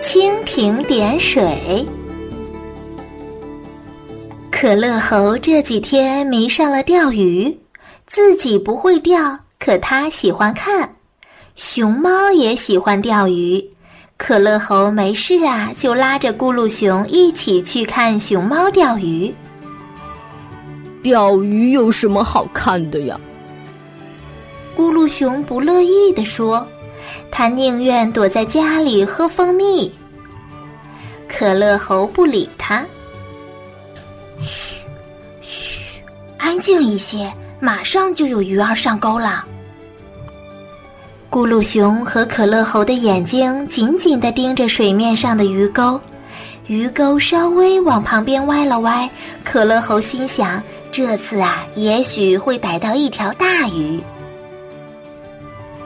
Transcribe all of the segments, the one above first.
蜻蜓点水。可乐猴这几天迷上了钓鱼，自己不会钓，可他喜欢看。熊猫也喜欢钓鱼，可乐猴没事啊，就拉着咕噜熊一起去看熊猫钓鱼。钓鱼有什么好看的呀？咕噜熊不乐意地说：“他宁愿躲在家里喝蜂蜜。”可乐猴不理他：“嘘，嘘，安静一些，马上就有鱼儿上钩了。”咕噜熊和可乐猴的眼睛紧紧地盯着水面上的鱼钩，鱼钩稍微往旁边歪了歪，可乐猴心想：这次啊，也许会逮到一条大鱼。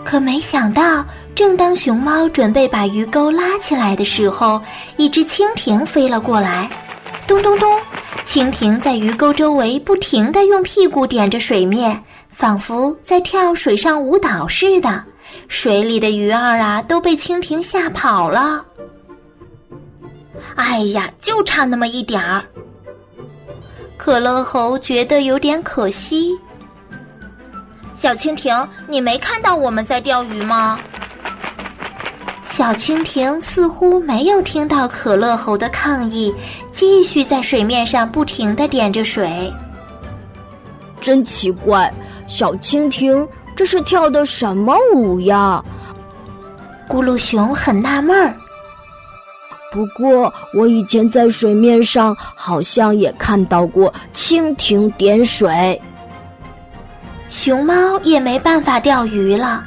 可没想到，正当熊猫准备把鱼钩拉起来的时候，一只蜻蜓飞了过来。咚咚咚，蜻蜓在鱼钩周围不停地用屁股点着水面，仿佛在跳水上舞蹈似的。水里的鱼儿啊，都被蜻蜓吓跑了。哎呀，就差那么一点儿。可乐猴觉得有点可惜。小蜻蜓，你没看到我们在钓鱼吗？小蜻蜓似乎没有听到可乐猴的抗议，继续在水面上不停的点着水。真奇怪，小蜻蜓这是跳的什么舞呀？咕噜熊很纳闷儿。不过我以前在水面上好像也看到过蜻蜓点水。熊猫也没办法钓鱼了，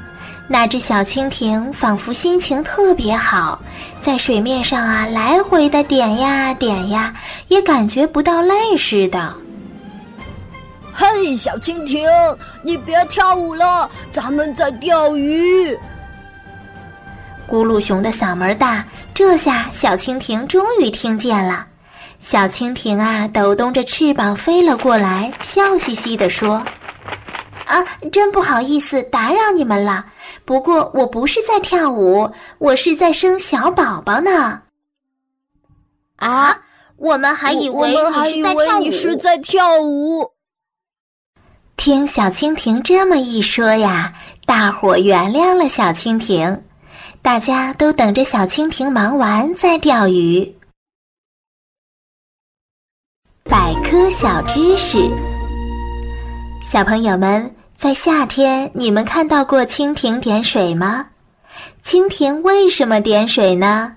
那只小蜻蜓仿佛心情特别好，在水面上啊来回的点呀点呀，也感觉不到累似的。嘿，小蜻蜓，你别跳舞了，咱们在钓鱼。咕噜熊的嗓门大，这下小蜻蜓终于听见了。小蜻蜓啊，抖动着翅膀飞了过来，笑嘻嘻地说。啊，真不好意思打扰你们了。不过我不是在跳舞，我是在生小宝宝呢。啊，我们还以为你是在跳舞。听小蜻蜓这么一说呀，大伙原谅了小蜻蜓，大家都等着小蜻蜓忙完再钓鱼。百科小知识，小朋友们。在夏天，你们看到过蜻蜓点水吗？蜻蜓为什么点水呢？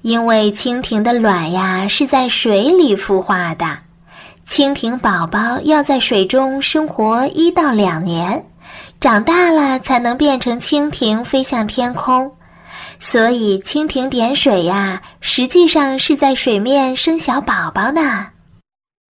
因为蜻蜓的卵呀是在水里孵化的，蜻蜓宝宝要在水中生活一到两年，长大了才能变成蜻蜓飞向天空。所以，蜻蜓点水呀，实际上是在水面生小宝宝呢。